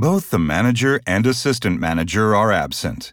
Both the manager and assistant manager are absent.